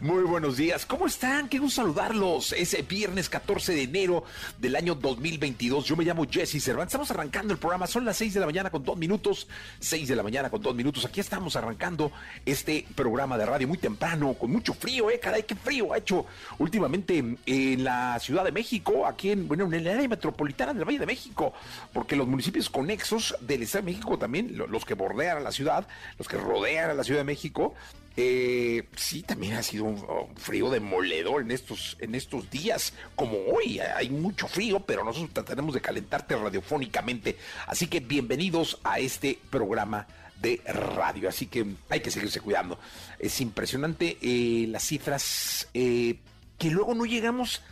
Muy buenos días, ¿cómo están? Qué gusto saludarlos. Es viernes 14 de enero del año 2022. Yo me llamo Jesse Cervantes. Estamos arrancando el programa. Son las 6 de la mañana con dos minutos. 6 de la mañana con dos minutos. Aquí estamos arrancando este programa de radio muy temprano, con mucho frío, ¿eh? Caray, qué frío ha hecho últimamente en la Ciudad de México, aquí en, bueno, en el área metropolitana del Valle de México, porque los municipios conexos del Estado de México también, los que bordean a la ciudad, los que rodean a la Ciudad de México, eh, sí, también ha sido un, frío demoledor en estos, en estos días, como hoy. Hay mucho frío, pero nosotros trataremos de calentarte radiofónicamente. Así que bienvenidos a este programa de radio. Así que hay que seguirse cuidando. Es impresionante eh, las cifras eh, que luego no llegamos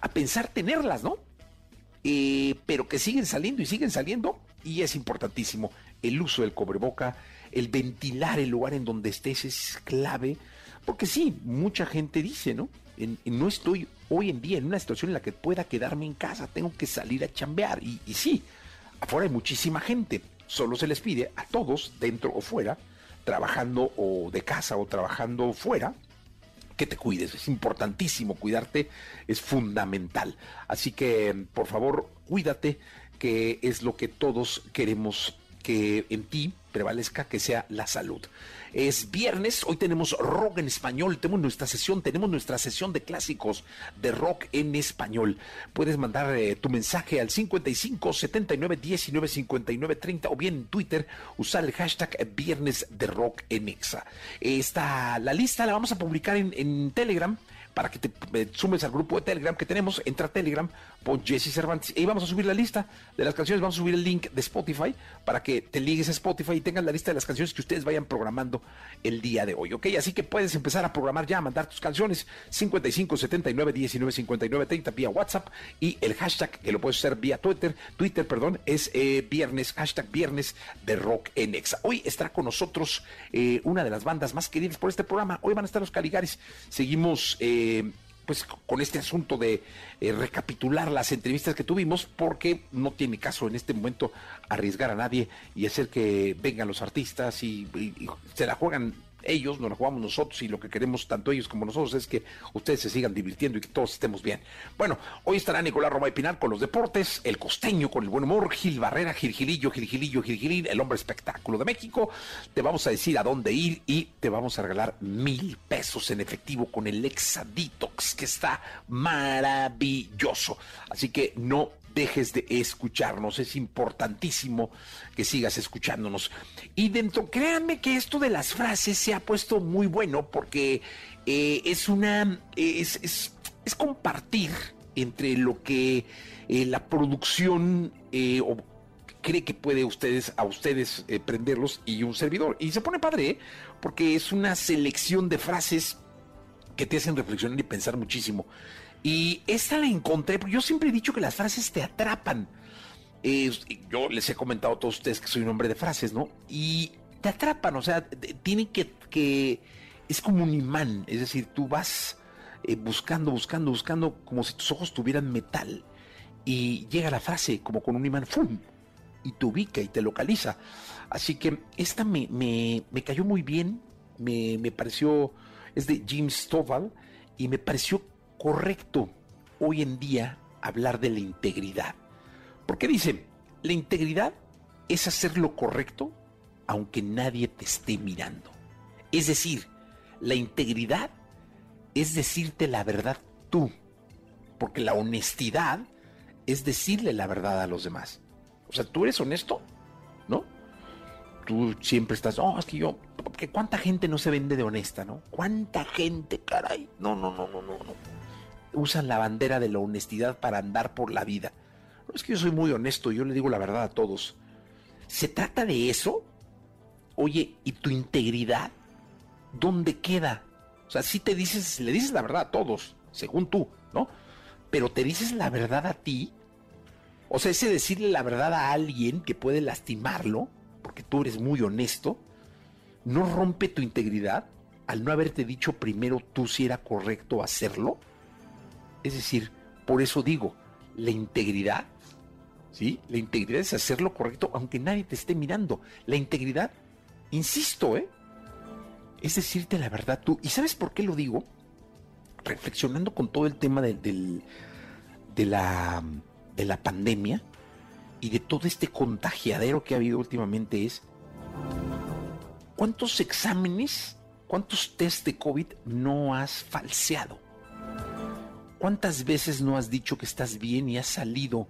a pensar tenerlas, ¿no? Eh, pero que siguen saliendo y siguen saliendo. Y es importantísimo el uso del cobreboca el ventilar el lugar en donde estés es clave, porque sí, mucha gente dice, ¿no? no estoy hoy en día en una situación en la que pueda quedarme en casa, tengo que salir a chambear. Y, y sí, afuera hay muchísima gente, solo se les pide a todos, dentro o fuera, trabajando o de casa o trabajando fuera, que te cuides. Es importantísimo cuidarte, es fundamental. Así que, por favor, cuídate, que es lo que todos queremos que en ti prevalezca que sea la salud. Es viernes, hoy tenemos rock en español, tenemos nuestra sesión, tenemos nuestra sesión de clásicos de rock en español. Puedes mandar eh, tu mensaje al 55 79 19 59 30 o bien en Twitter usar el hashtag viernes de rock en exa. Está la lista, la vamos a publicar en, Telegram para que te sumes al grupo de Telegram que tenemos. Entra a Telegram, pon Jesse Cervantes y vamos a subir la lista de las canciones. Vamos a subir el link de Spotify para que te ligues a Spotify y tengas la lista de las canciones que ustedes vayan programando el día de hoy. ¿Ok? Así que puedes empezar a programar ya, a mandar tus canciones 55 79 19 59 30 vía WhatsApp y el hashtag que lo puedes hacer vía Twitter, Twitter, perdón, es eh, viernes, hashtag viernes de rock en Exa. Hoy estará con nosotros eh, una de las bandas más queridas por este programa. Hoy van a estar los Caligaris. Seguimos. Eh, pues con este asunto de eh, recapitular las entrevistas que tuvimos, porque no tiene caso en este momento arriesgar a nadie y hacer que vengan los artistas y se la juegan ellos, nos la jugamos nosotros y lo que queremos tanto ellos como nosotros es que ustedes se sigan divirtiendo y que todos estemos bien. Bueno, hoy estará Nicolás Roma y Pinal con los deportes, el costeño con el buen humor, Gil Barrera, Gilgilillo, Gilgilillo, Gilgilín, el hombre espectáculo de México. Te vamos a decir a dónde ir y te vamos a regalar mil pesos en efectivo con el Exaditox, que está maravilloso. Así que no dejes de escucharnos. Es importantísimo que sigas escuchándonos. Y dentro, créanme que esto de las frases se ha puesto muy bueno porque eh, es una. Es, es, compartir entre lo que eh, la producción eh, cree que puede ustedes, a ustedes prenderlos y un servidor. Y se pone padre, porque es una selección de frases que te hacen reflexionar y pensar muchísimo. Y esta la encontré, porque yo siempre he dicho que las frases te atrapan. yo les he comentado a todos ustedes que soy un hombre de frases, ¿no? Y te atrapan, o sea, tienen que, que es como un imán, es decir, tú vas eh, buscando, buscando, buscando, como si tus ojos tuvieran metal. Y llega la frase como con un imán, ¡fum! Y te ubica y te localiza. Así que esta me, me, me cayó muy bien, me, me, pareció, es de Jim Stovall, y me pareció correcto hoy en día hablar de la integridad. Porque dice, la integridad es hacer lo correcto aunque nadie te esté mirando. Es decir, la integridad es decirte la verdad tú, porque la honestidad es decirle la verdad a los demás. O sea, tú eres honesto, ¿no? tú siempre estás, oh, es que yo, porque cuánta gente no se vende de honesta, ¿no? ¿Cuánta gente, caray? No, no, no, no, no, no. Usan la bandera de la honestidad para andar por la vida. No es que yo soy muy honesto, yo le digo la verdad a todos. ¿Se trata de eso? Oye, ¿y tu integridad? ¿Dónde queda? O sea, si te dices, le dices la verdad a todos, según tú, ¿no? Pero te dices la verdad a ti. O sea, ese decirle la verdad a alguien que puede lastimarlo, porque tú eres muy honesto, no rompe tu integridad al no haberte dicho primero tú si era correcto hacerlo. Es decir, por eso digo, la integridad, ¿sí? La integridad es hacer lo correcto aunque nadie te esté mirando. La integridad, insisto, ¿eh? Es decirte la verdad tú. ¿Y sabes por qué lo digo? Reflexionando con todo el tema de, de, la, de la pandemia, y de todo este contagiadero que ha habido últimamente es cuántos exámenes, cuántos test de COVID no has falseado. ¿Cuántas veces no has dicho que estás bien y has salido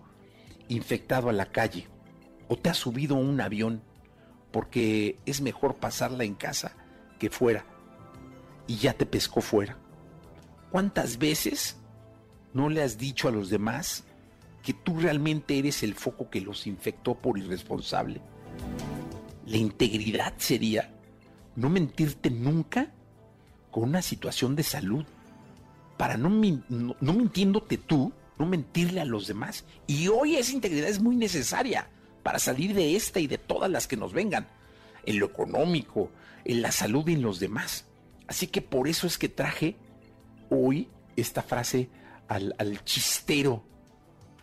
infectado a la calle? ¿O te has subido a un avión porque es mejor pasarla en casa que fuera y ya te pescó fuera? ¿Cuántas veces no le has dicho a los demás que tú realmente eres el foco que los infectó por irresponsable. La integridad sería no mentirte nunca con una situación de salud, para no, no, mintiéndote tú, no mentirle a los demás. Y hoy esa integridad es muy necesaria para salir de esta y de todas las que nos vengan, en lo económico, en la salud y en los demás. Así que por eso es que traje hoy esta frase al, al chistero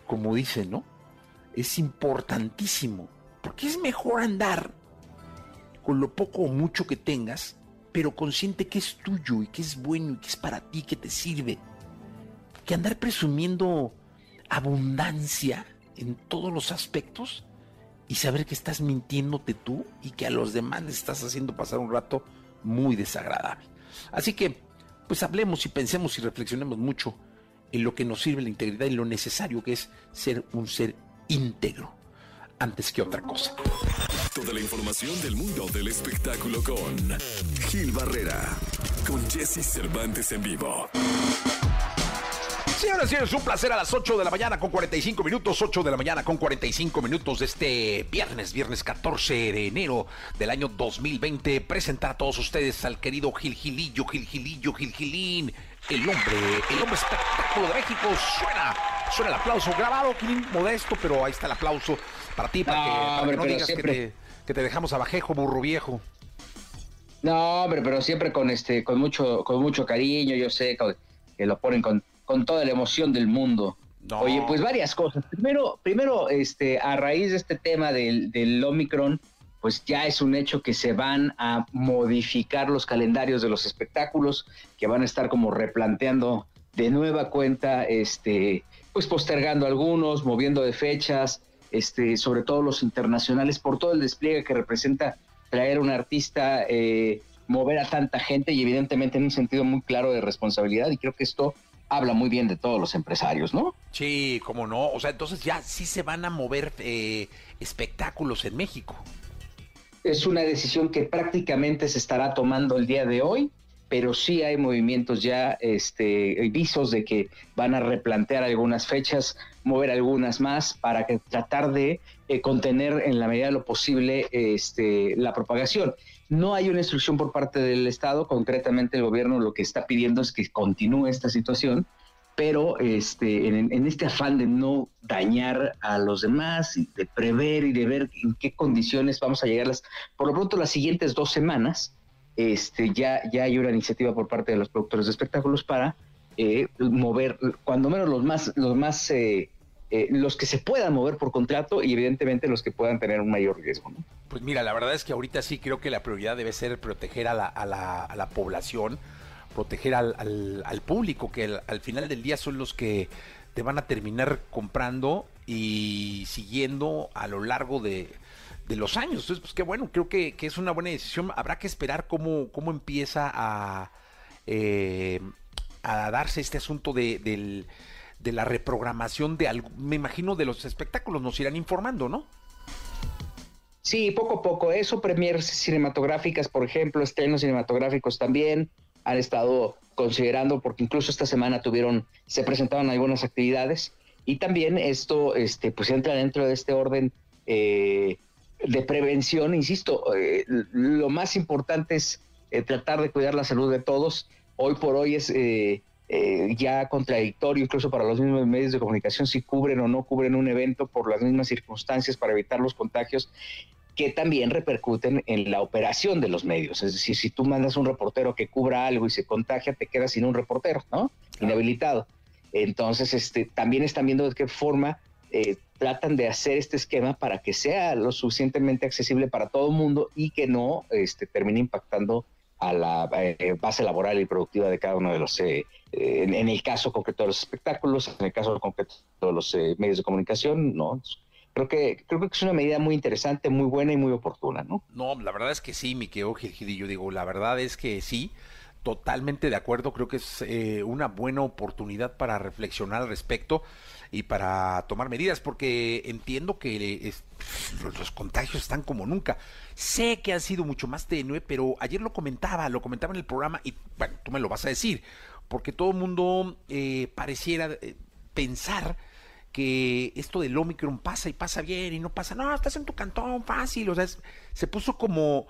como dicen, ¿no? Es importantísimo, porque es mejor andar con lo poco o mucho que tengas, pero consciente que es tuyo y que es bueno y que es para ti, que te sirve, que andar presumiendo abundancia en todos los aspectos y saber que estás mintiéndote tú y que a los demás les estás haciendo pasar un rato muy desagradable. Así que, pues hablemos y pensemos y reflexionemos mucho en lo que nos sirve la integridad y lo necesario que es ser un ser íntegro antes que otra cosa. Toda la información del mundo del espectáculo con Gil Barrera, con Jesse Cervantes en vivo. Señoras y señores, un placer a las 8 de la mañana con 45 minutos, 8 de la mañana con 45 minutos de este viernes, viernes 14 de enero del año 2020, presentar a todos ustedes al querido Gil Gilillo, Gil Gilillo, Gil Gilín, el hombre, el hombre espectáculo de México. Suena, suena el aplauso grabado, Gilín, modesto, pero ahí está el aplauso para ti, para que, no digas que, te, que te dejamos abajejo, burro viejo. No, hombre, pero siempre con este, con mucho, con mucho cariño, yo sé que lo ponen con con toda la emoción del mundo. Oye, pues varias cosas. Primero, primero, este, a raíz de este tema del, del Omicron, pues ya es un hecho que se van a modificar los calendarios de los espectáculos, que van a estar como replanteando de nueva cuenta, este, pues postergando algunos, moviendo de fechas, este, sobre todo los internacionales, por todo el despliegue que representa traer un artista, eh, mover a tanta gente y evidentemente en un sentido muy claro de responsabilidad. Y creo que esto habla muy bien de todos los empresarios, ¿no? Sí, cómo no. O sea, entonces ya sí se van a mover eh, espectáculos en México. Es una decisión que prácticamente se estará tomando el día de hoy, pero sí hay movimientos ya, este, visos de que van a replantear algunas fechas, mover algunas más para que tratar de eh, contener en la medida de lo posible este, la propagación. No hay una instrucción por parte del Estado, concretamente el gobierno lo que está pidiendo es que continúe esta situación, pero este, en, este afán de no dañar a los demás, y de prever y de ver en qué condiciones vamos a llegar, por lo pronto las siguientes dos semanas, este, ya, ya hay una iniciativa por parte de los productores de espectáculos para eh, mover, cuando menos los más, los más eh, eh, los que se puedan mover por contrato y evidentemente los que puedan tener un mayor riesgo. Pues mira, la verdad es que ahorita sí creo que la prioridad debe ser proteger a la, a la, a la población, proteger al, al, público, que al, final del día son los que te van a terminar comprando y siguiendo a lo largo de, de los años. Entonces, pues qué bueno, creo que, que, es una buena decisión. Habrá que esperar cómo, cómo empieza a, eh, a darse este asunto de, del de la reprogramación de algo, me imagino de los espectáculos, nos irán informando, ¿no? Sí, poco a poco. Eso, premiers cinematográficas, por ejemplo, estrenos cinematográficos también han estado considerando, porque incluso esta semana tuvieron, se presentaban algunas actividades y también esto, este, pues entra dentro de este orden eh, de prevención. Insisto, eh, lo más importante es eh, tratar de cuidar la salud de todos. Hoy por hoy es ya contradictorio, incluso para los mismos medios de comunicación, si cubren o no cubren un evento por las mismas circunstancias para evitar los contagios que también repercuten en la operación de los medios. Es decir, si tú mandas un reportero que cubra algo y se contagia, te quedas sin un reportero, ¿no? Inhabilitado. Entonces, este, también están viendo de qué forma eh, tratan de hacer este esquema para que sea lo suficientemente accesible para todo el mundo y que no este, termine impactando a la eh, base laboral y productiva de cada uno de los, eh, en, en, el caso concreto de los espectáculos, en el caso concreto de los medios de comunicación, ¿no? creo que creo que es una medida muy interesante, muy buena y muy oportuna, ¿no? No, la verdad es que sí, mi querido digo, la verdad es que sí, totalmente de acuerdo, creo que es eh, una buena oportunidad para reflexionar al respecto y para tomar medidas, porque entiendo que los contagios están como nunca. Sé que han sido mucho más tenue, pero ayer lo comentaba, lo comentaba en el programa y bueno, tú me lo vas a decir, porque todo el mundo eh, pareciera eh, pensar que esto del Omicron pasa y pasa bien y no pasa, no, estás en tu cantón fácil, o sea, se puso como,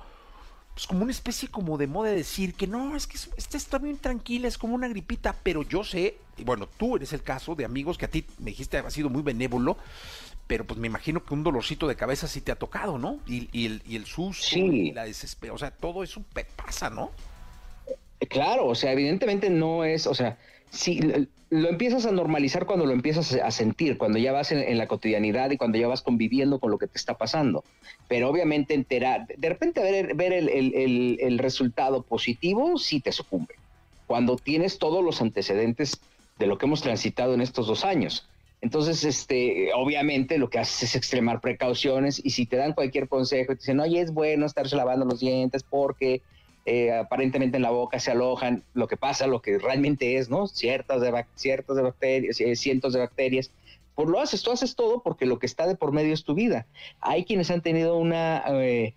pues como una especie como de moda de decir que no, es que este está bien tranquila, es como una gripita, pero yo sé, y bueno, tú eres el caso de amigos que a ti me dijiste ha sido muy benévolo, pero pues me imagino que un dolorcito de cabeza sí te ha tocado, ¿no? Y, y el, y el susto y la desesperación, o sea, todo eso pasa, ¿no? Claro, o sea, evidentemente no es, o sea, sí, lo empiezas a normalizar cuando lo empiezas a sentir, cuando ya vas en, la cotidianidad y cuando ya vas conviviendo con lo que te está pasando. Pero obviamente enterar, de repente ver, ver el, resultado positivo sí te sucumbe. Cuando tienes todos los antecedentes de lo que hemos transitado en estos dos años. Entonces, este, obviamente lo que haces es extremar precauciones y si te dan cualquier consejo, te dicen, oye, es bueno estarse lavando los dientes porque eh, aparentemente en la boca se alojan lo que pasa, lo que realmente es, ¿no? Ciertas de, ciertas de bacterias, eh, cientos de bacterias. Pues lo haces, tú haces todo porque lo que está de por medio es tu vida. Hay quienes han tenido una eh,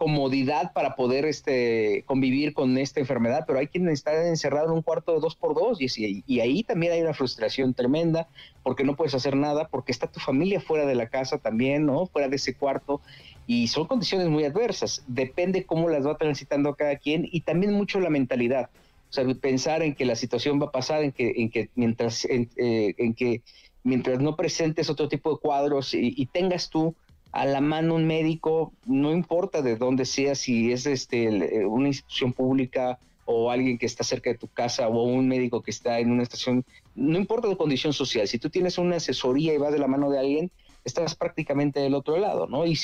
comodidad para poder este, convivir con esta enfermedad, pero hay quienes están encerrados en un cuarto de dos por dos y, y ahí también hay una frustración tremenda porque no puedes hacer nada, porque está tu familia fuera de la casa también, ¿no? Fuera de ese cuarto y son condiciones muy adversas. Depende cómo las va transitando cada quien y también mucho la mentalidad. O sea, pensar en que la situación va a pasar, en que, en que mientras, en, eh, que mientras no presentes otro tipo de cuadros y, tengas tú a la mano un médico, no importa de dónde sea, si es este, eh, una institución pública o alguien que está cerca de tu casa o un médico que está en una estación, no importa tu condición social, si tú tienes una asesoría y vas de la mano de alguien, estás prácticamente del otro lado, ¿no? Y,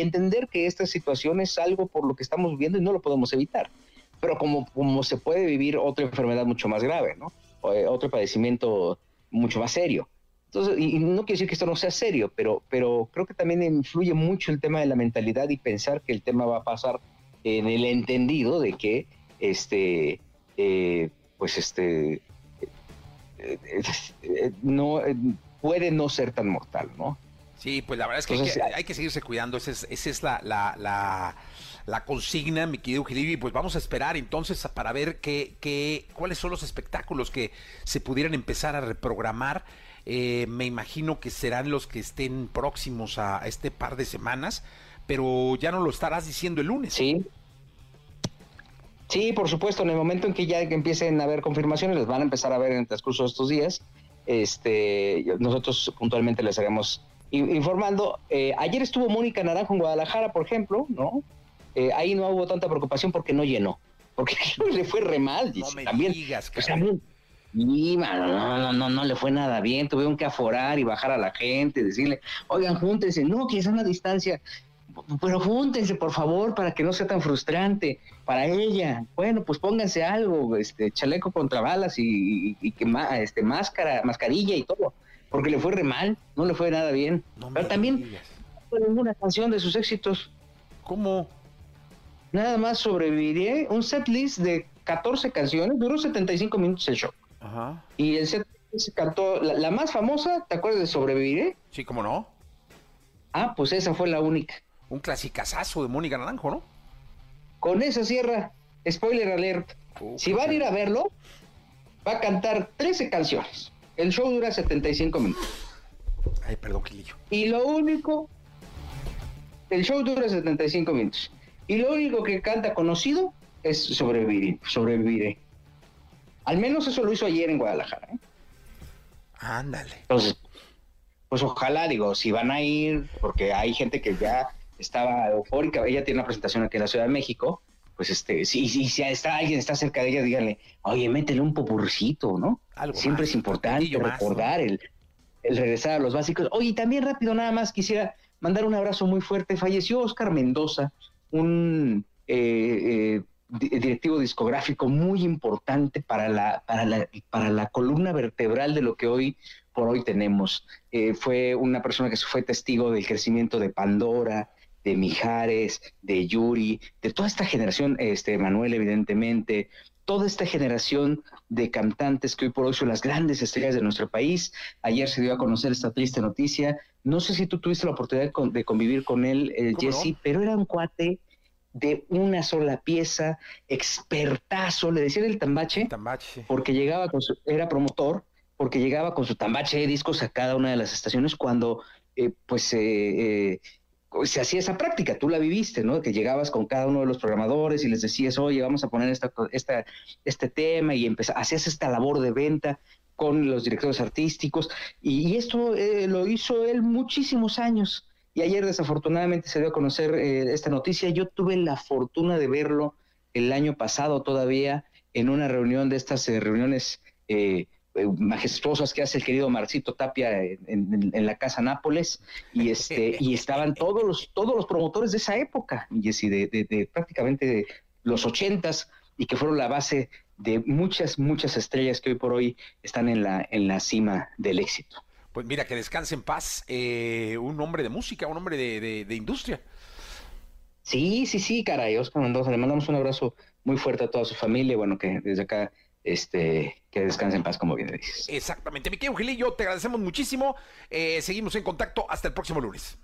entender que esta situación es algo por lo que estamos viviendo y no lo podemos evitar. Pero como, como se puede vivir otra enfermedad mucho más grave, ¿no? O, eh, otro padecimiento mucho más serio. Entonces, y, no quiero decir que esto no sea serio, pero, pero creo que también influye mucho el tema de la mentalidad y pensar que el tema va a pasar en el entendido de que, este, eh, pues, este, eh, no puede no ser tan mortal, ¿no? Sí, pues la verdad es que, hay, que seguirse cuidando, esa es, esa es la, la, la, consigna, mi querido Gilibi, pues vamos a esperar entonces para ver qué, qué, cuáles son los espectáculos que se pudieran empezar a reprogramar. Eh, me imagino que serán los que estén próximos a, este par de semanas, pero ya no lo estarás diciendo el lunes. Sí. Sí, por supuesto, en el momento en que ya empiecen a haber confirmaciones, les van a empezar a ver en el transcurso de estos días este, nosotros puntualmente les haremos informando. Eh, ayer estuvo Mónica Naranjo en Guadalajara, por ejemplo, ¿no? Eh, ahí no hubo tanta preocupación porque no llenó, porque le fue re mal. No me también, digas, pues, también, y, no, no, no, no le fue nada bien, tuvieron que aforar y bajar a la gente, decirle, oigan, júntense, no, que es una distancia, pero júntense, por favor, para que no sea tan frustrante para ella. Bueno, pues pónganse algo, este chaleco contra balas y, que este máscara, mascarilla y todo, porque le fue re mal, no le fue nada bien. pero también fue una canción de sus éxitos. ¿Cómo? Nada más sobreviviré, un set list de 14 canciones, duró 75 minutos el show. Ajá. Y el set se cantó la, la más famosa, ¿te acuerdas de Sobreviviré? Sí, ¿cómo no? Ah, pues esa fue la única. Un clasicazazo de Mónica Naranjo, ¿no? Con esa cierra, spoiler alert. si van a ir a verlo, va a cantar 13 canciones. El show dura 75 minutos. Ay, perdón, Quilillo. Y lo único, el show dura 75 minutos. Y lo único que canta conocido es sobrevivir, sobreviviré. Al menos eso lo hizo ayer en Guadalajara. ¿eh? Ándale. Entonces, pues ojalá, digo, si van a ir, porque hay gente que ya estaba eufórica, ella tiene una presentación aquí en la Ciudad de México, pues este, si, si, está alguien está cerca de ella, díganle, oye, métele un popurcito, ¿no? Siempre es importante recordar el, el regresar a los básicos. Oye, también rápido, nada más quisiera mandar un abrazo muy fuerte. Falleció Oscar Mendoza, un eh, eh, directivo discográfico muy importante para la, para la, para la columna vertebral de lo que hoy por hoy tenemos. Eh, fue una persona que fue testigo del crecimiento de Pandora, de Mijares, de Yuri, de toda esta generación, este Manuel evidentemente, toda esta generación de cantantes que hoy por hoy son las grandes estrellas de nuestro país. Ayer se dio a conocer esta triste noticia. No sé si tú tuviste la oportunidad de convivir con él, eh, Jesse, pero era un cuate de una sola pieza, expertazo, le decían el tambache, tambache. porque llegaba con su, era promotor, porque llegaba con su tambache de discos a cada una de las estaciones cuando eh, pues eh, se hacía esa práctica, tú la viviste, ¿no? Que llegabas con cada uno de los programadores y les decías, oye, vamos a poner esta, esta, este tema y hacías esta labor de venta con los directores artísticos y, esto eh, lo hizo él muchísimos años. Y ayer desafortunadamente se dio a conocer eh, esta noticia. Yo tuve la fortuna de verlo el año pasado todavía en una reunión de estas eh, reuniones eh, majestuosas que hace el querido Marcito Tapia en, la Casa Nápoles y este y estaban todos los todos los promotores de esa época y de, de, prácticamente los ochentas y que fueron la base de muchas muchas estrellas que hoy por hoy están en la en la cima del éxito. Pues mira que descanse en paz eh, un hombre de música, un hombre de, de industria. Sí, sí, sí, caray, Oscar Mendoza, le mandamos un abrazo muy fuerte a toda su familia, bueno, que desde acá este, que descanse en paz, como bien dices. Exactamente. Mi querido Gilillo, te agradecemos muchísimo. Eh, seguimos en contacto hasta el próximo lunes.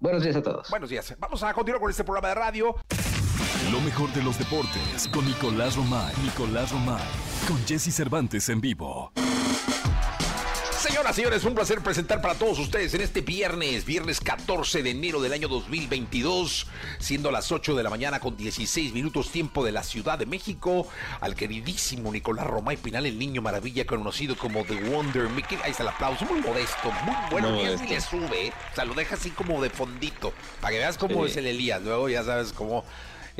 Buenos días a todos. Buenos días. Vamos a continuar con este programa de radio. Lo mejor de los deportes con Nicolás Romay. Nicolás Romay. Con Jesse Cervantes en vivo. Señoras, y señores, un placer presentar para todos ustedes en este viernes, viernes 14 de enero del año 2022, siendo las 8 de la mañana con 16 minutos tiempo de la Ciudad de México, al queridísimo Nicolás Romay Pinal, el niño maravilla conocido como The Wonder Mickey. Ahí está el aplauso, muy modesto, muy bueno, y le sube, o sea, lo deja así como de fondito, para que veas cómo es el Elías, luego ya sabes cómo...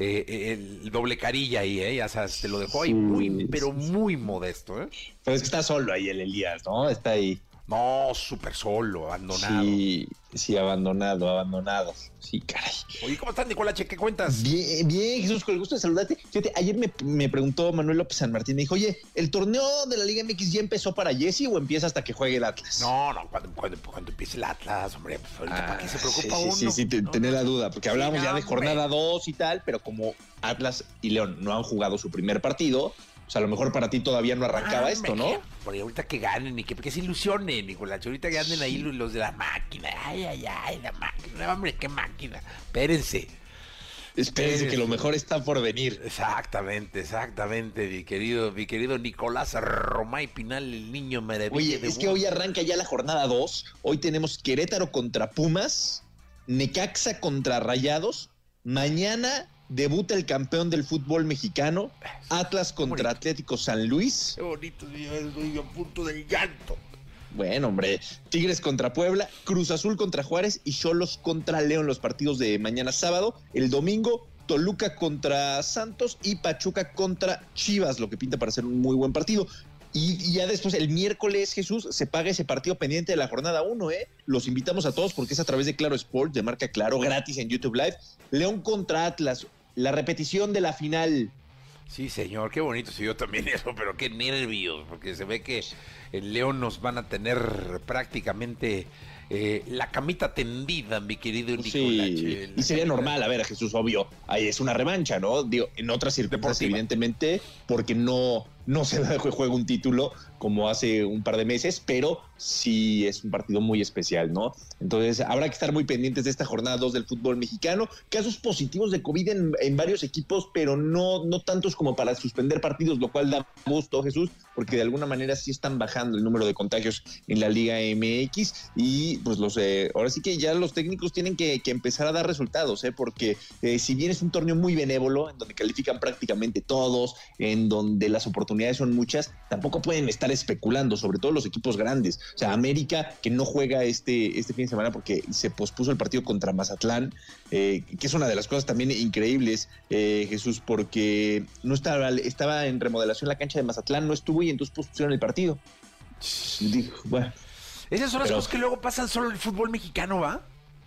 Eh, el doble carilla ahí, ¿eh? Ya sabes, te lo dejó ahí muy, pero muy modesto, ¿eh? Pero es que está solo ahí el Elías, ¿no? Está ahí. No, súper solo, abandonado. Sí, sí, abandonado, abandonado. Sí, caray. Oye, ¿cómo estás, Nicolache? ¿Qué cuentas? Bien, bien, Jesús, con el gusto de saludarte. Fíjate, ayer me, preguntó Manuel López San Martín, me dijo, oye, ¿el torneo de la Liga MX ya empezó para Jesse o empieza hasta que juegue el Atlas? No, no, cuando, cuando, empiece el Atlas, hombre, pues ahorita para qué se preocupa sí, uno. Sí, sí, sí, tener la duda, porque hablábamos ya de jornada 2 y tal, pero como Atlas y León no han jugado su primer partido, o sea, a lo mejor para ti todavía no arrancaba ah, esto, ¿no? Porque ahorita que ganen y que, que se ilusionen, Nicolás. Ahorita que anden ahí los de la máquina. Ay, ay, ay, la máquina. Hombre, qué máquina. Espérense. Espérense que lo mejor está por venir. Exactamente, exactamente, mi querido, mi querido Nicolás Romay Pinal, el niño maravilla. Oye, es que hoy arranca ya la jornada 2. Hoy tenemos Querétaro contra Pumas, Necaxa contra Rayados. Mañana debuta el campeón del fútbol mexicano, Atlas contra Atlético San Luis. Qué bonito, estoy a punto del llanto. Bueno, hombre, Tigres contra Puebla, Cruz Azul contra Juárez y Cholos contra León los partidos de mañana sábado. El domingo, Toluca contra Santos y Pachuca contra Chivas, lo que pinta para ser un muy buen partido. Y, ya después, el miércoles, Jesús, se paga ese partido pendiente de la jornada 1, ¿eh? Los invitamos a todos porque es a través de Claro Sport, de marca Claro, gratis en YouTube Live. León contra Atlas, la repetición de la final. Sí, señor, qué bonito se vio también eso, pero qué nervios, porque se ve que el León nos van a tener prácticamente eh, la camita tendida, mi querido Nicolás. Sí, y sería normal, a ver, Jesús, obvio, ahí es una revancha, ¿no? Digo, en otras circunstancias, evidentemente, porque no, no se juega un título como hace un par de meses, pero sí es un partido muy especial, ¿no? Entonces habrá que estar muy pendientes de esta jornada 2 del fútbol mexicano. Casos positivos de COVID en, varios equipos, pero no, no tantos como para suspender partidos, lo cual da gusto, Jesús, porque de alguna manera sí están bajando el número de contagios en la Liga MX y pues los eh, ahora sí que ya los técnicos tienen que, empezar a dar resultados, ¿eh? porque eh, si bien es un torneo muy benévolo, en donde califican prácticamente todos, en donde las oportunidades son muchas, tampoco pueden estar especulando, sobre todo los equipos grandes. O sea, América, que no juega este, este fin de semana porque se pospuso el partido contra Mazatlán, eh, que es una de las cosas también increíbles, eh, Jesús, porque no estaba, estaba en remodelación la cancha de Mazatlán, no estuvo y entonces pospusieron el partido. bueno. Esas son las cosas que luego pasan solo en el fútbol mexicano, ¿va?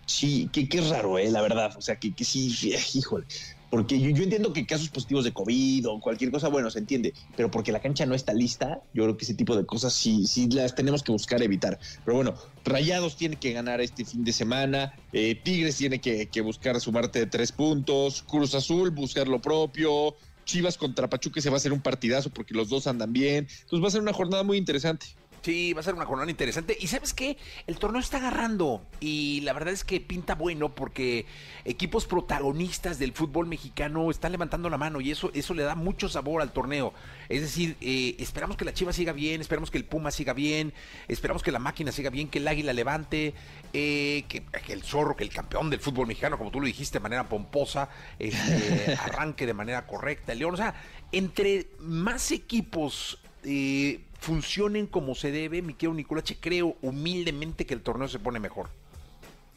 Sí, que, que, raro, ¿eh? La verdad. O sea, que, que sí, híjole. Porque yo, entiendo que casos positivos de COVID o cualquier cosa, bueno, se entiende, pero porque la cancha no está lista, yo creo que ese tipo de cosas sí, sí las tenemos que buscar evitar. Pero bueno, Rayados tiene que ganar este fin de semana, eh, Tigres tiene que, buscar sumarte de tres puntos, Cruz Azul buscar lo propio, Chivas contra Pachuca se va a hacer un partidazo porque los dos andan bien. Entonces va a ser una jornada muy interesante. Sí, va a ser una jornada interesante. Y sabes qué, el torneo está agarrando. Y la verdad es que pinta bueno porque equipos protagonistas del fútbol mexicano están levantando la mano y eso, eso le da mucho sabor al torneo. Es decir, eh, esperamos que la Chiva siga bien, esperamos que el Puma siga bien, esperamos que la máquina siga bien, que el Águila levante, eh, que, el Zorro, que el campeón del fútbol mexicano, como tú lo dijiste de manera pomposa, este, arranque de manera correcta. El León, o sea, entre más equipos... Eh, funcionen como se debe, mi querido Nicolache, creo humildemente que el torneo se pone mejor.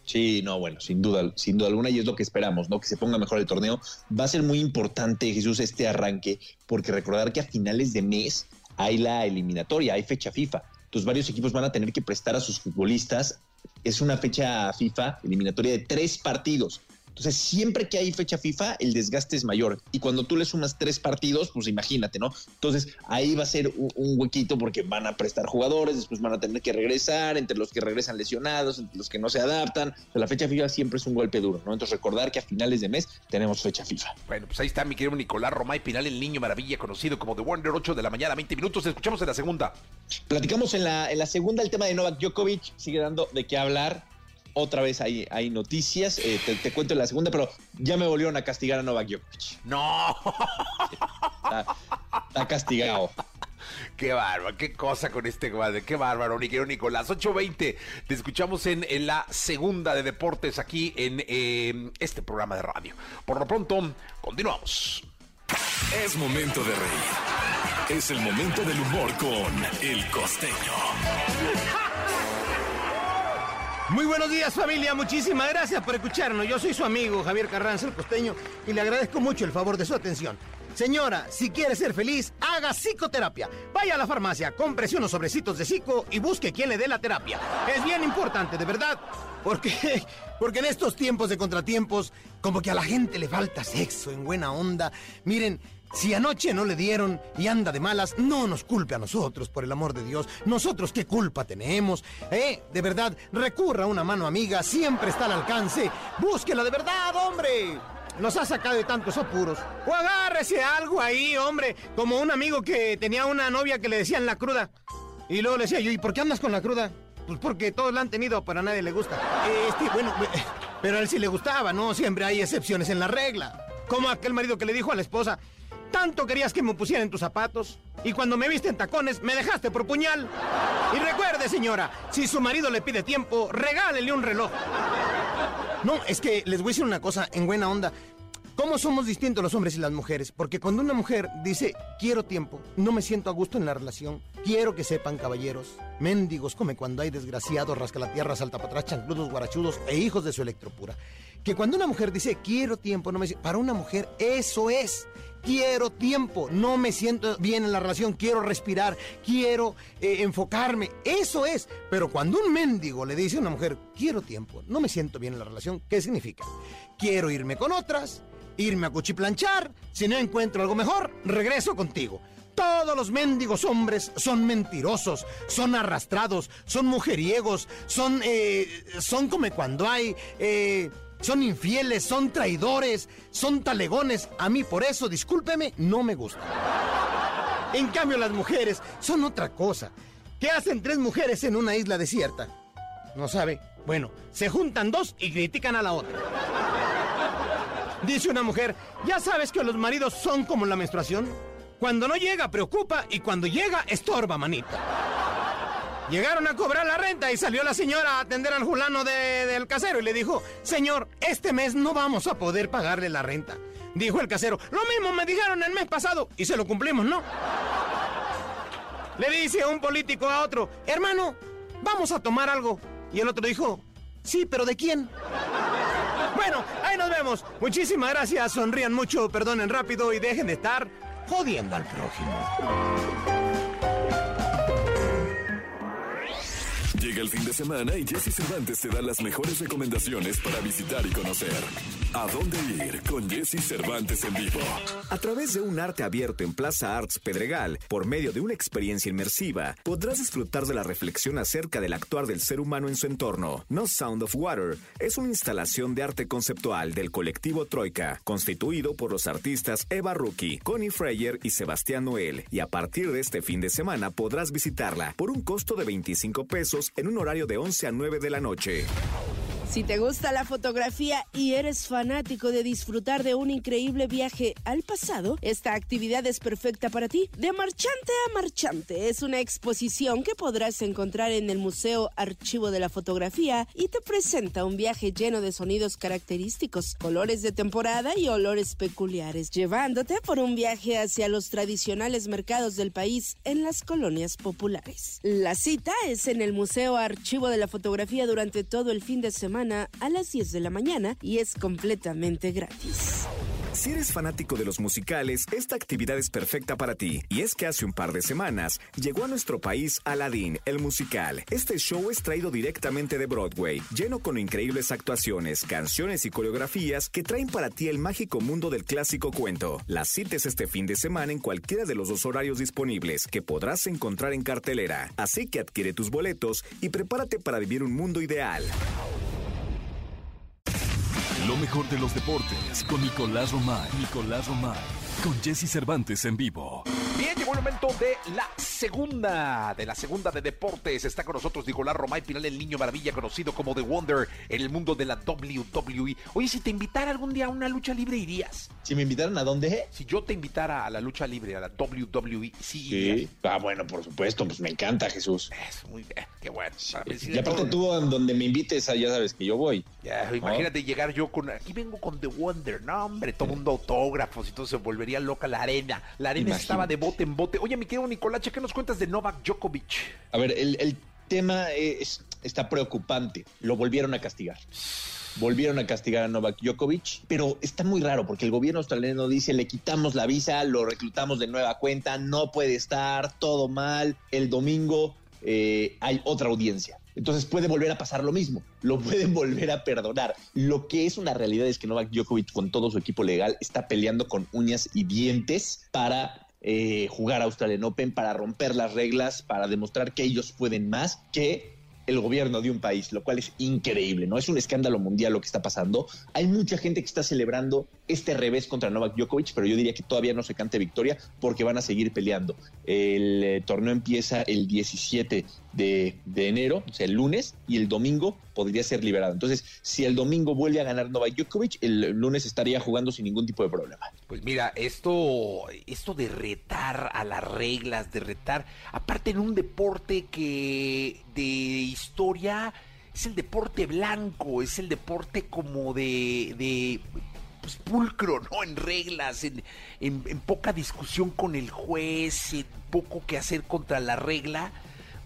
Sí, no, bueno, sin duda, sin duda alguna, y es lo que esperamos, ¿no? Que se ponga mejor el torneo. Va a ser muy importante, Jesús, este arranque, porque recordar que a finales de mes hay la eliminatoria, hay fecha FIFA. Entonces varios equipos van a tener que prestar a sus futbolistas. Es una fecha FIFA eliminatoria de tres partidos. Entonces, siempre que hay fecha FIFA, el desgaste es mayor. Y cuando tú le sumas tres partidos, pues imagínate, ¿no? Entonces, ahí va a ser un, huequito porque van a prestar jugadores, después van a tener que regresar, entre los que regresan lesionados, entre los que no se adaptan. la fecha FIFA siempre es un golpe duro, ¿no? Entonces, recordar que a finales de mes tenemos fecha FIFA. Bueno, pues ahí está mi querido Nicolás Romay Pinal, el niño maravilla, conocido como The Wonder 8 de la mañana, 20 minutos. Escuchamos en la segunda. Platicamos en la, en la segunda el tema de Novak Djokovic, sigue dando de qué hablar otra vez hay, hay noticias. Eh, te, cuento en la segunda, pero ya me volvieron a castigar a Novak Djokovic. No. Está, castigado. Qué bárbaro, qué cosa con este cuadro, qué bárbaro, Nicolás. Nicolás. 8.20, te escuchamos en, la segunda de deportes aquí en em, este programa de radio. Por lo pronto, continuamos. Es momento de reír. Es el momento del humor con El Costeño. Muy buenos días familia, muchísimas gracias por escucharnos. Yo soy su amigo Javier Carranza, el costeño, y le agradezco mucho el favor de su atención. Señora, si quiere ser feliz, haga psicoterapia. Vaya a la farmacia, cómprese unos sobrecitos de psico y busque quien le dé la terapia. Es bien importante, de verdad. Porque, porque en estos tiempos de contratiempos, como que a la gente le falta sexo en buena onda. Miren, si anoche no le dieron y anda de malas, no nos culpe a nosotros, por el amor de Dios. Nosotros qué culpa tenemos. Eh, de verdad, recurra a una mano amiga, siempre está al alcance. Búsquela de verdad, hombre. Nos ha sacado de tantos apuros. O agárrese algo ahí, hombre. Como un amigo que tenía una novia que le decían la cruda. Y luego le decía yo, ¿y por qué andas con la cruda? Pues porque todos la han tenido, pero a nadie le gusta. Este, bueno, pero a él sí le gustaba, ¿no? Siempre hay excepciones en la regla. Como aquel marido que le dijo a la esposa, tanto querías que me pusiera en tus zapatos. Y cuando me viste en tacones, me dejaste por puñal. Y recuerde, señora, si su marido le pide tiempo, regálele un reloj. No, es que les voy a decir una cosa en buena onda. ¿Cómo somos distintos los hombres y las mujeres? Porque cuando una mujer dice, quiero tiempo, no me siento a gusto en la relación, quiero que sepan, caballeros, mendigos come cuando hay desgraciados, rasca la tierra, salta para atrás, chancludos, guarachudos e hijos de su electropura. Que cuando una mujer dice, quiero tiempo, no me Para una mujer, eso es quiero tiempo, no me siento bien en la relación, quiero respirar, quiero eh, enfocarme, eso es. Pero cuando un mendigo le dice a una mujer, quiero tiempo, no me siento bien en la relación, ¿qué significa? Quiero irme con otras, irme a cuchiplanchar, si no encuentro algo mejor, regreso contigo. Todos los mendigos hombres son mentirosos, son arrastrados, son mujeriegos, son, eh, son como cuando hay... Eh, son infieles, son traidores, son talegones. A mí por eso, discúlpeme, no me gusta. En cambio, las mujeres son otra cosa. ¿Qué hacen tres mujeres en una isla desierta? ¿No sabe? Bueno, se juntan dos y critican a la otra. Dice una mujer, ya sabes que los maridos son como la menstruación. Cuando no llega, preocupa y cuando llega, estorba, manita. Llegaron a cobrar la renta y salió la señora a atender al fulano del casero y le dijo, señor, este mes no vamos a poder pagarle la renta. Dijo el casero, lo mismo me dijeron el mes pasado y se lo cumplimos, ¿no? Le dice un político a otro, hermano, vamos a tomar algo. Y el otro dijo, sí, pero ¿de quién? Bueno, ahí nos vemos. Muchísimas gracias, sonrían mucho, perdonen rápido y dejen de estar jodiendo al prójimo. Llega el fin de semana y Jesse Cervantes te da las mejores recomendaciones para visitar y conocer. ¿A dónde ir con Jesse Cervantes en vivo? A través de un arte abierto en Plaza Arts Pedregal, por medio de una experiencia inmersiva, podrás disfrutar de la reflexión acerca del actuar del ser humano en su entorno. No Sound of Water es una instalación de arte conceptual del colectivo Troika, constituido por los artistas Eva Rookie, Connie Freyer y Sebastián Noel. Y a partir de este fin de semana podrás visitarla por un costo de 25 pesos en un horario de 11 a 9 de la noche. Si te gusta la fotografía y eres fanático de disfrutar de un increíble viaje al pasado, esta actividad es perfecta para ti. De Marchante a Marchante es una exposición que podrás encontrar en el Museo Archivo de la Fotografía y te presenta un viaje lleno de sonidos característicos, colores de temporada y olores peculiares, llevándote por un viaje hacia los tradicionales mercados del país en las colonias populares. La cita es en el Museo Archivo de la Fotografía durante todo el fin de semana a las 10 de la mañana y es completamente gratis. Si eres fanático de los musicales, esta actividad es perfecta para ti. Y es que hace un par de semanas llegó a nuestro país Aladdin, el musical. Este show es traído directamente de Broadway, lleno con increíbles actuaciones, canciones y coreografías que traen para ti el mágico mundo del clásico cuento. Las cites este fin de semana en cualquiera de los dos horarios disponibles que podrás encontrar en cartelera. Así que adquiere tus boletos y prepárate para vivir un mundo ideal. Lo mejor de los deportes con Nicolás Romay. Nicolás Romay. Con Jesse Cervantes en vivo. Bien, llegó el momento de la segunda, de la segunda de deportes. Está con nosotros Nicolás Romay Pinal, el niño maravilla, conocido como The Wonder en el mundo de la WWE. Oye, si te invitara algún día a una lucha libre, ¿irías? Si me invitaran a dónde? Si yo te invitara a la lucha libre, a la WWE, ¿sí? Sí. Ah, bueno, por supuesto, pues me encanta, Jesús. Es muy bien, qué bueno. y aparte tú, donde me invites, ya sabes que yo voy. Ya, imagínate llegar yo con, aquí vengo con The Wonder, no, hombre, todo mundo autógrafos y todo se volvería loca la arena. La arena estaba de bote en bote. Oye, mi querido Nicolache, ¿qué nos cuentas de Novak Djokovic? A ver, el, tema es, está preocupante. Lo volvieron a castigar. Volvieron a castigar a Novak Djokovic, pero está muy raro porque el gobierno australiano dice le quitamos la visa, lo reclutamos de nueva cuenta, no puede estar, todo mal. El domingo eh, hay otra audiencia. Entonces puede volver a pasar lo mismo, lo pueden volver a perdonar. Lo que es una realidad es que Novak Djokovic con todo su equipo legal está peleando con uñas y dientes para eh, jugar a Australian Open, para romper las reglas, para demostrar que ellos pueden más que el gobierno de un país, lo cual es increíble, ¿no? Es un escándalo mundial lo que está pasando. Hay mucha gente que está celebrando este revés contra Novak Djokovic, pero yo diría que todavía no se cante victoria porque van a seguir peleando. El eh, torneo empieza el 17 de, enero, o sea, el lunes, y el domingo podría ser liberado. Entonces, si el domingo vuelve a ganar Novak Djokovic, el lunes estaría jugando sin ningún tipo de problema. Pues mira, esto, esto de retar a las reglas, de retar, aparte en un deporte que de historia es el deporte blanco, es el deporte como de, de pues, pulcro, ¿no? En reglas, en, en, poca discusión con el juez, en poco que hacer contra la regla.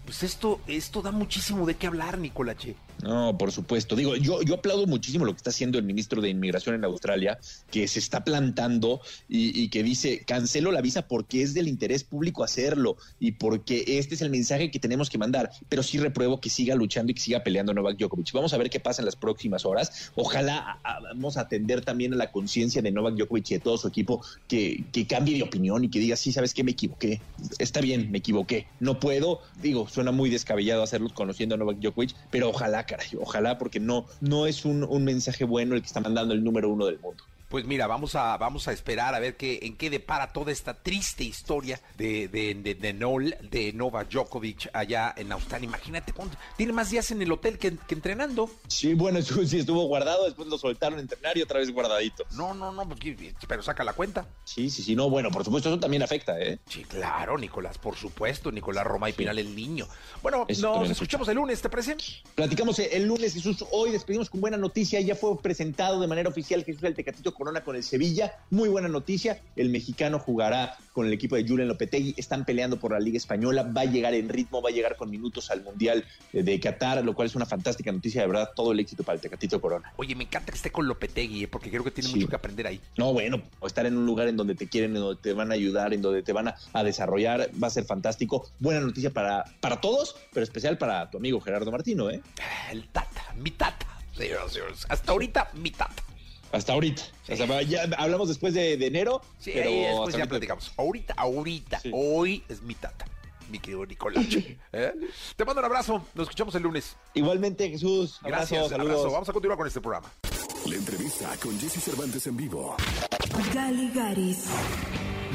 Pues esto, esto da muchísimo de qué hablar, Nicolache. No, por supuesto. Digo, yo, yo aplaudo muchísimo lo que está haciendo el ministro de Inmigración en Australia, que se está plantando y, que dice, cancelo la visa porque es del interés público hacerlo y porque este es el mensaje que tenemos que mandar. Pero sí repruebo que siga luchando y que siga peleando Novak Djokovic. Vamos a ver qué pasa en las próximas horas. Ojalá vamos a atender también a la conciencia de Novak Djokovic y de todo su equipo que, que cambie de opinión y que diga, sí, sabes qué, me equivoqué. Está bien, me equivoqué. No puedo, digo, suena muy descabellado hacerlo conociendo a Novak Djokovic, pero ojalá ojalá, porque no, no es un, mensaje bueno el que está mandando el número uno del mundo. Pues mira, vamos a, vamos a esperar a ver qué, en qué depara toda esta triste historia de, de, de, de, Nol, de Nova Djokovic allá en Australia. Imagínate, tiene más días en el hotel que, entrenando. Sí, bueno, sí estuvo guardado, después lo soltaron a entrenar y otra vez guardadito. No, no, no, pues, pero saca la cuenta. Sí, sí, sí, no, bueno, por supuesto, eso también afecta, ¿eh? Sí, claro, Nicolás, por supuesto, Nicolás Roma y Pinal el niño. Bueno, nos escuchamos el lunes, ¿te parece? Platicamos el lunes, Jesús. Hoy despedimos con buena noticia, ya fue presentado de manera oficial Jesús el Tecatito Corona con el Sevilla. Muy buena noticia. El mexicano jugará con el equipo de Julen Lopetegui. Están peleando por la Liga Española. Va a llegar en ritmo, va a llegar con minutos al Mundial de Qatar, lo cual es una fantástica noticia. De verdad, todo el éxito para el Tecatito Corona. Oye, me encanta que esté con Lopetegui, ¿eh? porque creo que tiene mucho que aprender ahí. No, bueno, estar en un lugar en donde te quieren, en donde te van a ayudar, en donde te van a, desarrollar, va a ser fantástico. Buena noticia para, para todos, pero especial para tu amigo Gerardo Martino, ¿eh? El Tata, mi Tata. Hasta ahorita, mi Tata. Hasta ahorita. ya hablamos después de, enero. Sí, pero después ya platicamos. Ahorita, ahorita. Hoy es mi tata, mi querido Nicolás. ¿Eh? Te mando un abrazo. Nos escuchamos el lunes. Igualmente, Jesús. Gracias. Saludos. Vamos a continuar con este programa. La entrevista con Jesse Cervantes en vivo. Galigaris.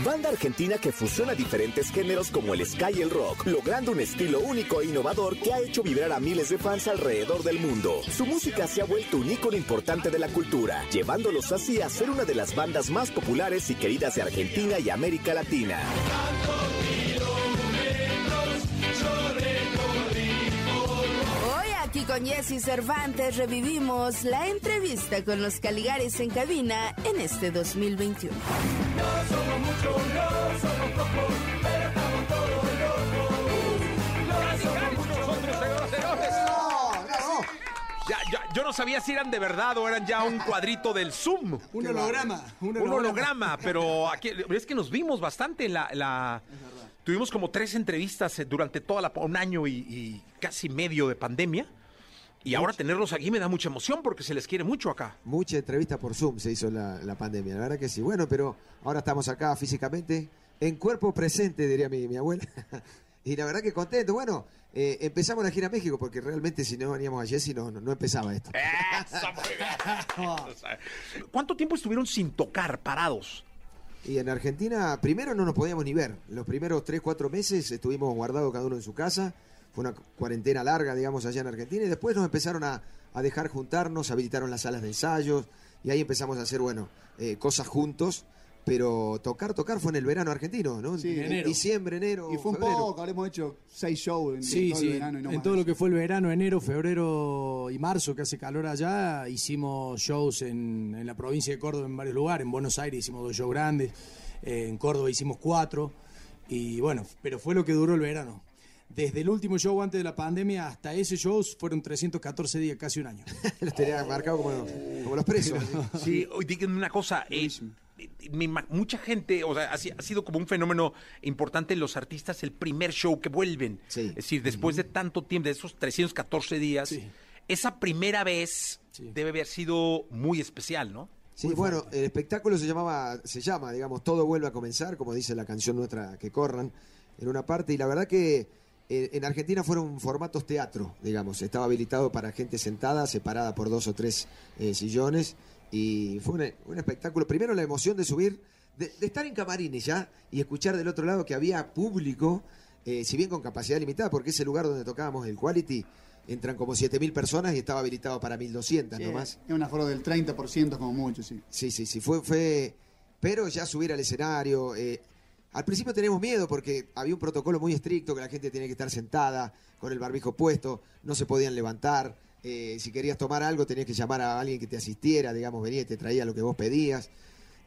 Banda argentina que fusiona diferentes géneros como el ska y el rock, logrando un estilo único e innovador que ha hecho vibrar a miles de fans alrededor del mundo. Su música se ha vuelto un ícono importante de la cultura, llevándolos así a ser una de las bandas más populares y queridas de Argentina y América Latina. Con Jesse Cervantes revivimos la entrevista con los Caligares en cabina en este 2021. No somos muchos, no somos pocos, pero estamos todos locos. Ya, ya, yo no sabía si eran de verdad o eran ya un cuadrito del Zoom. Un holograma. Un holograma, un holograma pero aquí es que nos vimos bastante en la... la tuvimos como tres entrevistas eh, durante toda la, un año y, y casi medio de pandemia. Y ahora tenerlos aquí me da mucha emoción porque se les quiere mucho acá. Mucha entrevista por Zoom se hizo la, la pandemia, la verdad que sí. Bueno, pero ahora estamos acá físicamente, en cuerpo presente, diría mi, mi abuela. y la verdad que contento. Bueno, eh, empezamos la gira a México porque realmente si no veníamos a Jessy no, no, empezaba esto. ¿Cuánto tiempo estuvieron sin tocar, parados? Y en Argentina, primero no nos podíamos ni ver. Los primeros tres, cuatro meses estuvimos guardados cada uno en su casa fue una cuarentena larga, digamos, allá en Argentina, y después nos empezaron a, dejar juntarnos, habilitaron las salas de ensayos, y ahí empezamos a hacer, bueno, eh, cosas juntos, pero tocar, tocar fue en el verano argentino, ¿no? Sí, en enero. Diciembre, enero. Y fue un poco, habremos hecho seis shows en, todo el verano. Y no en todo lo que fue el verano, enero, febrero y marzo, que hace calor allá, hicimos shows en, en la provincia de Córdoba en varios lugares. En Buenos Aires hicimos dos shows grandes, en Córdoba hicimos cuatro. Y bueno, pero fue lo que duró el verano. Desde el último show antes de la pandemia hasta ese show fueron 314 días, casi un año. los tenía marcado como, los presos. sí, hoy díganme una cosa. Eh, mucha gente, o sea, ha, sido como un fenómeno importante en los artistas el primer show que vuelven. Es decir, después de tanto tiempo, de esos 314 días, esa primera vez debe haber sido muy especial, ¿no? Sí, bueno, el espectáculo se llamaba, se llama, digamos, Todo vuelve a comenzar, como dice la canción nuestra, que corran, en una parte, y la verdad que en Argentina fueron formatos teatro, digamos. Estaba habilitado para gente sentada, separada por dos o tres eh, sillones. Y fue un, espectáculo. Primero la emoción de subir, de, estar en camarines ya y escuchar del otro lado que había público, eh, si bien con capacidad limitada, porque ese lugar donde tocábamos el Quality entran como 7.000 personas y estaba habilitado para 1.200 nomás. Es un aforo del 30% como mucho, sí. Sí, sí, sí. Fue, fue... Pero ya subir al escenario... Al principio teníamos miedo porque había un protocolo muy estricto que la gente tenía que estar sentada con el barbijo puesto, no se podían levantar. Eh, si querías tomar algo tenías que llamar a alguien que te asistiera, digamos, venía y te traía lo que vos pedías.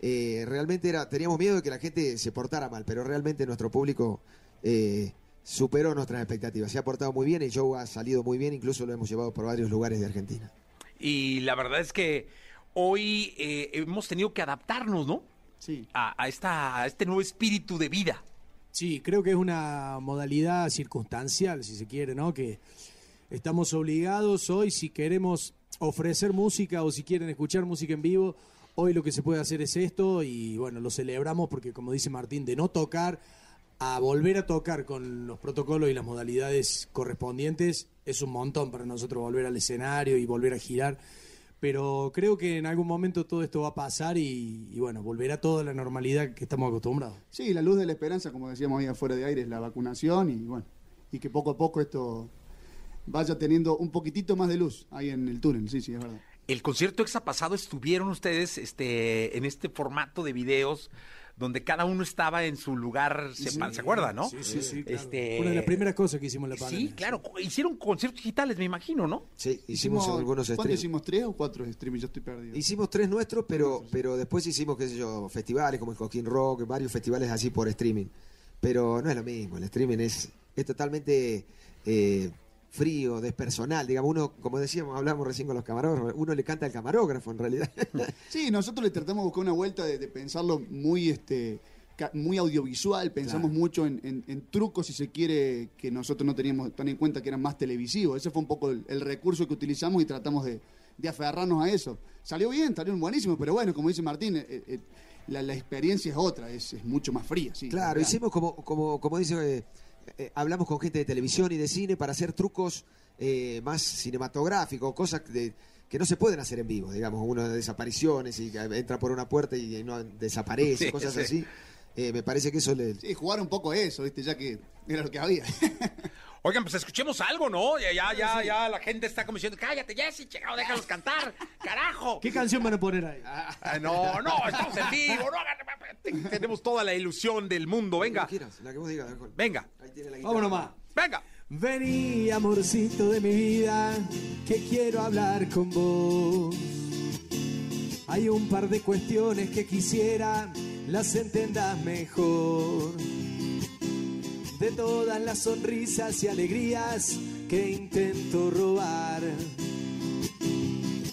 Eh, realmente era, teníamos miedo de que la gente se portara mal, pero realmente nuestro público eh, superó nuestras expectativas. Se ha portado muy bien, el show ha salido muy bien, incluso lo hemos llevado por varios lugares de Argentina. Y la verdad es que hoy hemos tenido que adaptarnos, ¿no? A, esta, a este nuevo espíritu de vida. Sí, creo que es una modalidad circunstancial, si se quiere, ¿no? Que estamos obligados hoy, si queremos ofrecer música o si quieren escuchar música en vivo, hoy lo que se puede hacer es esto y bueno, lo celebramos porque como dice Martín, de no tocar a volver a tocar con los protocolos y las modalidades correspondientes es un montón para nosotros volver al escenario y volver a girar Pero creo que en algún momento todo esto va a pasar y, y bueno, volverá toda la normalidad que estamos acostumbrados. Sí, la luz de la esperanza, como decíamos ahí afuera de aire, es la vacunación y bueno, y que poco a poco esto vaya teniendo un poquitito más de luz ahí en el túnel, sí, sí, es verdad. El concierto exa pasado estuvieron ustedes este, en este formato de videos donde cada uno estaba en su lugar, se, Sí. ¿se acuerdan, no? Sí, sí, sí. claro. Este, Fue Una de las primeras cosas que hicimos en la Sí, pandemia. claro. Hicieron conciertos digitales, me imagino, ¿no? Sí, hicimos, algunos ¿Cuántos streams. hicimos? ¿Tres o cuatro streams? Yo estoy perdido. Hicimos tres nuestros, pero, pero después hicimos, qué sé yo, festivales como el Coquín Rock, varios festivales así por streaming. Pero no es lo mismo, el streaming es, es totalmente eh, frío, despersonal. Digamos, uno, como decíamos, hablamos recién con los camarógrafos, uno le canta al camarógrafo en realidad. Sí, nosotros le tratamos de buscar una vuelta de, de pensarlo muy este muy audiovisual, pensamos Claro. mucho en, en- en trucos, si se quiere, que nosotros no teníamos tan en cuenta que eran más televisivos. Ese fue un poco el, el recurso que utilizamos y tratamos de, de aferrarnos a eso. Salió bien, salió buenísimo, pero bueno, como dice Martín, eh, eh, la, la experiencia es otra, es, es mucho más fría. Sí, Claro, hicimos como, como, como dice, eh, eh, hablamos con gente de televisión y de cine para hacer trucos eh, más cinematográficos, cosas de- que no se pueden hacer en vivo, digamos, uno de desapariciones y entra por una puerta y no desaparece, Sí, cosas sí. así. Eh, me parece que eso le... Sí, jugar un poco eso, ¿viste? ya que era lo que había. Oigan, pues escuchemos algo, ¿no? Ya, ya, ya, ya la gente está como diciendo, cállate, Jessy, chingado, déjalos cantar, carajo. ¿Qué canción van a poner ahí? Ah, no, no, estamos en vivo, no hagan- tenemos toda la ilusión del mundo, venga, Como quieras, la que vos digas, Juan. venga, Ahí tiene la guitarra. Vámonos más. venga. Vení, amorcito de mi vida, que quiero hablar con vos. Hay un par de cuestiones que quisiera las entendas mejor. De todas las sonrisas y alegrías que intento robar.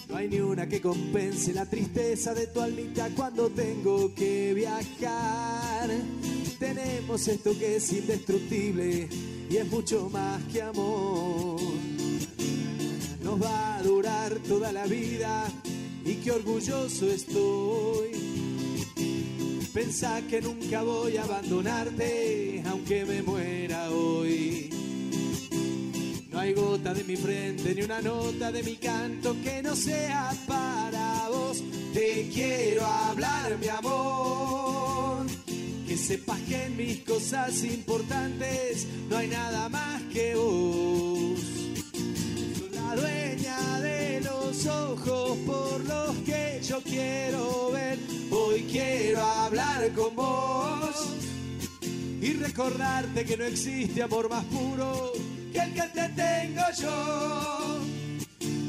No hay ni una que compense la tristeza de tu almita cuando tengo que viajar. Tenemos esto que es indestructible y es mucho más que amor. Nos va a durar toda la vida y qué orgulloso estoy. Pensá que nunca voy a abandonarte, aunque me muera hoy. No hay gota de mi frente ni una nota de mi canto que no sea para vos. Te quiero hablar, mi amor. Que sepas que en mis cosas importantes no hay nada más que vos. Ojos por los que yo quiero ver. Hoy quiero hablar con vos y recordarte que no existe amor más puro que el que te tengo yo.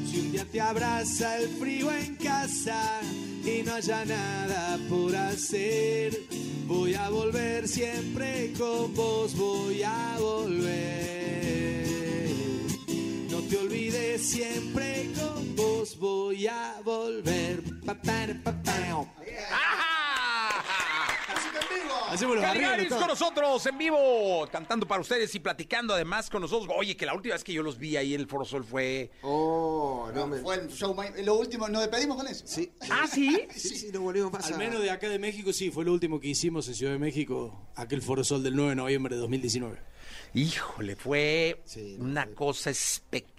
Si un día te abraza el frío en casa y no haya nada por hacer, voy a volver siempre con vos, voy a volver. Siempre con vos, voy a volver. Hacemos Caligaris con nosotros en vivo, cantando para ustedes y platicando además con nosotros. Oye, que la última vez que yo los vi ahí en el Foro Sol fue... Oh, no me... Fue el show lo último, nos despedimos con eso. Sí, ¿Ah, sí? sí, sí, no volvimos más Al a- menos de acá de México, sí, fue lo último que hicimos en Ciudad de México, aquel Foro Sol del 9 de noviembre de 2019. Híjole, fue Sí, no, una fue- cosa espectacular.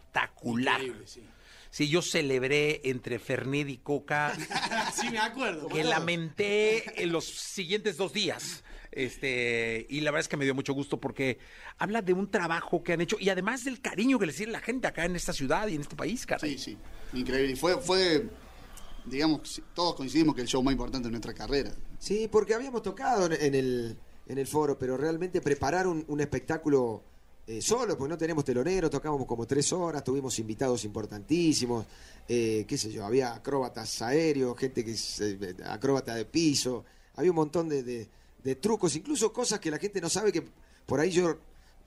Increíble, sí. Sí, yo celebré entre Fernet y Coca Sí, me acuerdo. que lamenté en los siguientes dos días. Este, y la verdad es que me dio mucho gusto porque habla de un trabajo que han hecho y además del cariño que le tiene la gente acá en esta ciudad y en este país, caray. Sí, sí, increíble. Y fue, fue, digamos, todos coincidimos que el show más importante de nuestra carrera. Sí, porque habíamos tocado en- en el, en el foro, pero realmente preparar un, un espectáculo eh, solo, pues no tenemos telonero, tocábamos como tres horas, tuvimos invitados importantísimos, eh, qué sé yo, había acróbatas aéreos, gente que es eh, acróbata de piso, había un montón de, de- trucos, incluso cosas que la gente no sabe que por ahí yo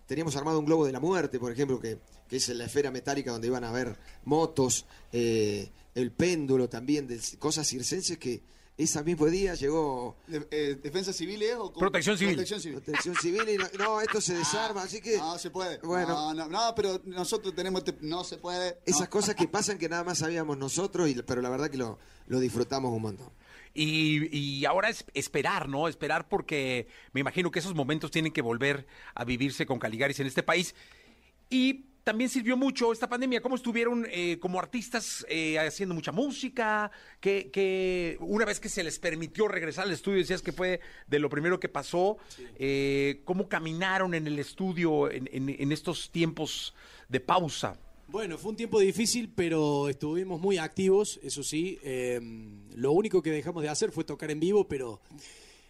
teníamos armado un globo de la muerte, por ejemplo, que, que es la esfera metálica donde iban a haber motos, eh, el péndulo también, cosas circenses que ese mismo día llegó De- eh, ¿Defensa civil es o cómo? Protección civil. Protección civil. protección civil y no, no, esto se desarma, así que No se puede. Bueno. No, no, no, pero nosotros tenemos este- no se puede. esas cosas que pasan que nada más sabíamos nosotros, y, pero la verdad que lo, lo disfrutamos un montón. Y, y ahora es esperar, ¿no? Esperar porque me imagino que esos momentos tienen que volver a vivirse con Caligaris en este país. Y también sirvió mucho esta pandemia. ¿Cómo estuvieron eh, como artistas eh, haciendo mucha música? Que, que una vez que se les permitió regresar al estudio, decías que fue de lo primero que pasó. eh, ¿Cómo caminaron en el estudio en, en- en estos tiempos de pausa? Bueno, fue un tiempo difícil, pero estuvimos muy activos, eso sí. Eh, lo único que dejamos de hacer fue tocar en vivo, pero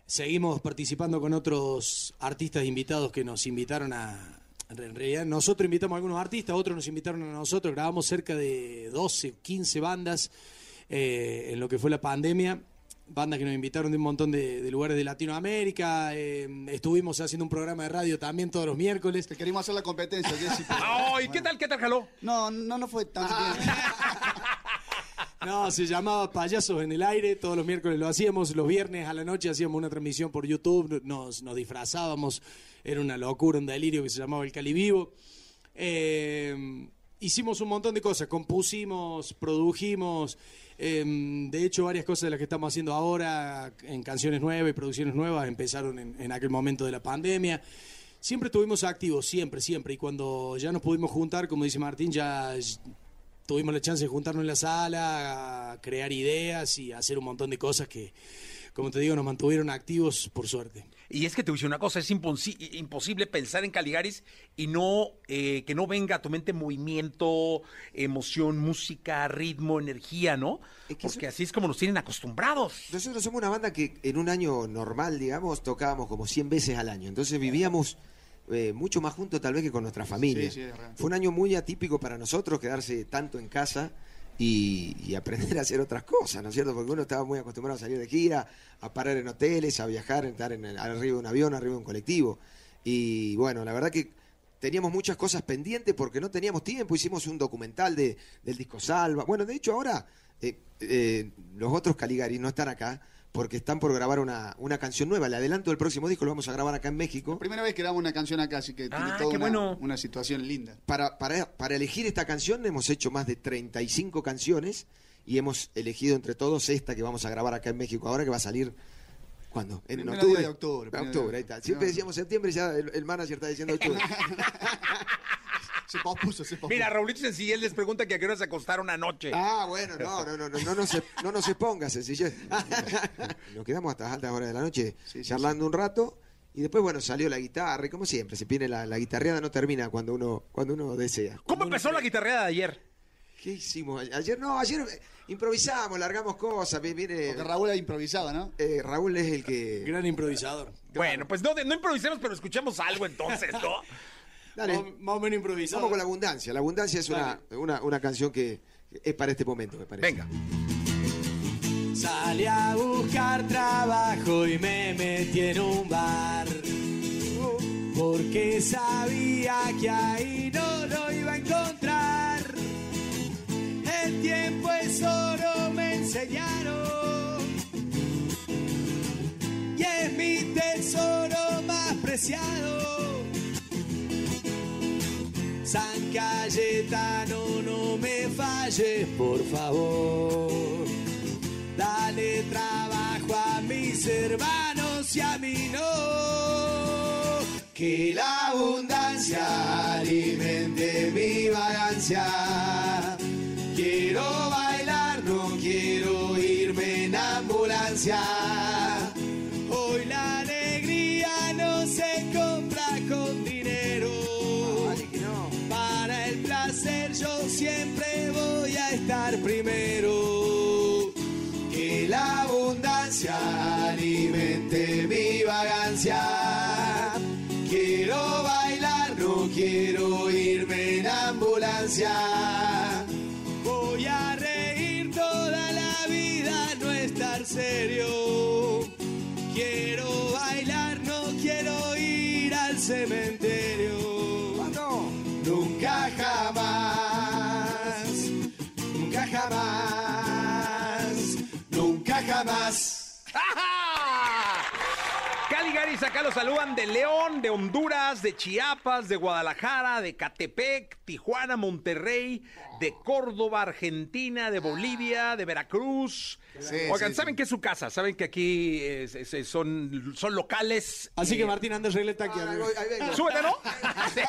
seguimos participando con otros artistas invitados que nos invitaron a... En realidad, nosotros invitamos a algunos artistas, otros nos invitaron a nosotros. Grabamos cerca de 12, 15 bandas eh, en lo que fue la pandemia. Bandas que nos invitaron de un montón de, de lugares de Latinoamérica. eh, estuvimos haciendo un programa de radio también todos los miércoles. Te queríamos hacer la competencia, Jessy. ¡Ay! ¿Qué tal? ¿Qué tal jaló? No, no, no fue tanto Ah. No, se llamaba Payasos en el Aire, todos los miércoles lo hacíamos, los viernes a la noche hacíamos una transmisión por YouTube, nos, nos disfrazábamos, era una locura, un delirio que se llamaba El Cali Vivo. Eh, hicimos un montón de cosas, compusimos, produjimos, eh, de hecho varias cosas de las que estamos haciendo ahora en canciones nuevas y producciones nuevas empezaron en, en aquel momento de la pandemia. Siempre estuvimos activos, siempre, siempre, y cuando ya nos pudimos juntar, como dice Martín, ya tuvimos la chance de juntarnos en la sala, a crear ideas y hacer un montón de cosas que, como te digo, nos mantuvieron activos por suerte. Y es que te voy a decir una cosa, es imposi- imposible pensar en Caligaris y no eh, que no venga a tu mente movimiento, emoción, música, ritmo, energía, ¿no? Porque así es como nos tienen acostumbrados. Nosotros somos una banda que en un año normal, digamos, tocábamos como 100 veces al año. Entonces vivíamos eh, mucho más juntos tal vez que con nuestra familia. Sí, sí. Fue un año muy atípico para nosotros quedarse tanto en casa y, y aprender a hacer otras cosas, ¿no es cierto? Porque uno estaba muy acostumbrado a salir de gira, a parar en hoteles, a viajar, a estar en el- arriba de un avión, arriba de un colectivo. Y bueno, la verdad que teníamos muchas cosas pendientes porque no teníamos tiempo. Hicimos un documental de, del disco Salva. Bueno, de hecho ahora eh, eh, los otros Caligari no están acá porque están por grabar una, una canción nueva. Le adelanto el próximo disco, lo vamos a grabar acá en México. Primera vez que grabamos una canción acá, así que tiene Ah, toda una, bueno. una situación linda. Para, para, para elegir esta canción hemos hecho más de 35 canciones y hemos elegido entre todos esta que vamos a grabar acá en México ahora, que va a salir... ¿Cuándo? ¿En Primero octubre? de octubre, primero octubre, día. ahí está. Siempre decíamos septiembre y ya el, el manager está diciendo octubre. Se pospuso, se pospuso. Mira, Raulito Sencillez les pregunta que a qué hora se acostaron anoche. Ah, bueno, no, no, no, no, no, no, se, no nos exponga, sencillez. Nos quedamos hasta las altas horas de la noche Sí, sí, charlando un rato y después, bueno, salió la guitarra y como siempre, se viene la, la guitarreada, no termina cuando uno, cuando uno desea. ¿Cómo empezó la guitarreada de ayer? ¿Qué hicimos? Ayer no, ayer eh, improvisamos, largamos cosas, vi- viene... Porque Raúl ha improvisado, ¿no? eh, Raúl es el que... Gran improvisador. Bueno, pues no, no improvisemos, pero escuchemos algo entonces, ¿no? Dale, Más, o menos improvisado. vamos con la abundancia. La abundancia es una, una, una canción que es para este momento, me parece. Venga. Salí a buscar trabajo y me metí en un bar. Porque sabía que ahí no lo iba a encontrar. El tiempo es oro, me enseñaron. Y es mi tesoro más preciado. San Cayetano, no me falles, por favor. Dale trabajo a mis hermanos y a mí no. Que la abundancia alimente mi vagancia. Quiero bailar, no quiero irme en ambulancia. Quiero irme en ambulancia. Voy a reír toda la vida, no estar serio. Quiero bailar, no quiero ir al cementerio. Nunca jamás, nunca jamás, nunca jamás. Caligaris acá los saludan de León, de Honduras, de Chiapas, de Guadalajara, de Catepec, Tijuana, Monterrey, de Córdoba, Argentina, de Bolivia, de Veracruz, Sí, Oigan, sí, saben que es su casa, saben que aquí es- es- son, son locales. Así y- que Martín, anda regleta aquí. Ah. Súbete, ¿no? Sí,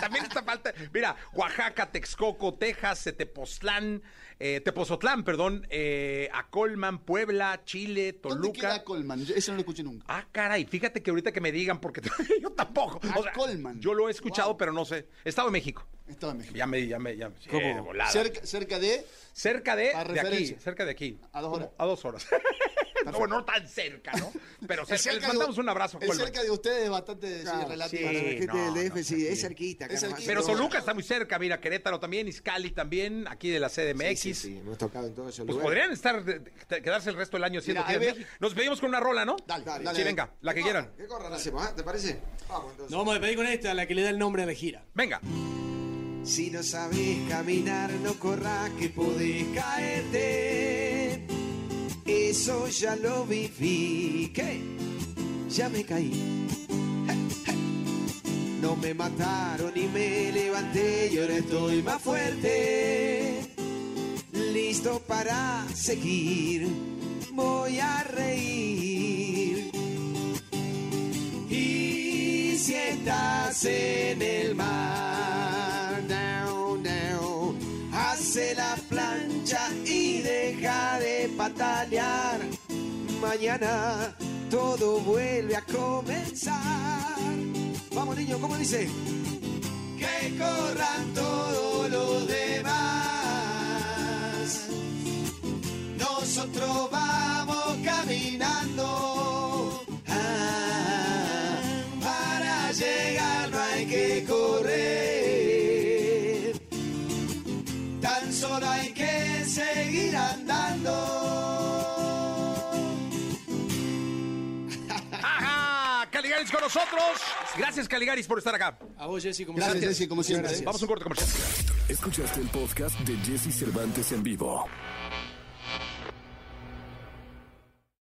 también está falta. Mira, Oaxaca, Texcoco, Texas, Tepoztlán, eh, Tepozotlán, perdón, eh, Acolman, Puebla, Chile, ¿Dónde queda Toluca. Colman? Yo- Eso no lo escuché nunca. Ah, caray, fíjate que ahorita que me digan, porque yo tampoco. O sea, Acolman. yo lo he escuchado, Wow. pero no sé. Estado de México. Estaba en México. Ya me, ya me, ya me. sí, ¿Cómo? de volada. Cerca, cerca de. Cerca de, de aquí, referencia. cerca de aquí. A dos horas. Como A dos horas. no, bueno, no tan cerca, ¿no? Pero cerca. Cerca les mandamos de- un abrazo. El Colman. cerca de ustedes es bastante sí, Claro, relativo. Para la gente no, del DF, no, sí, es cerquita. Es cerquita. Pero Toluca está muy cerca, mira, Querétaro también, Izcali también, aquí de la CDMX. Sí, sí, sí, hemos tocado en todos esos Pues lugares. podrían estar, de- de- quedarse el resto del año haciendo Mira, giras ahí de ve- México. Nos pedimos con una rola, ¿no? Dale, dale, Sí, dale. venga, la que ¿Qué quieran. ¿Qué corran hacemos? ah? ¿Te parece? Vamos entonces. Nos vamos a despedir con esta, la que le da el nombre a la gira. Venga. Si no sabes caminar, no corras que podés caerte. Eso ya lo viví. ¿Qué? Ya me caí. No me mataron y me levanté y ahora estoy más fuerte. Listo para seguir. Voy a reír. Y si estás en el mar, la plancha y deja de patalear. Mañana todo vuelve a comenzar. Vamos niños, ¿cómo dice? Que corran todos los demás. Nosotros vamos caminando. Nosotros. Gracias, Caligaris, por estar acá. A vos, Jessy, como Gracias, siempre. Jessy, como siempre. Gracias. Vamos a un corte comercial. Escuchaste el podcast de Jesse Cervantes en vivo.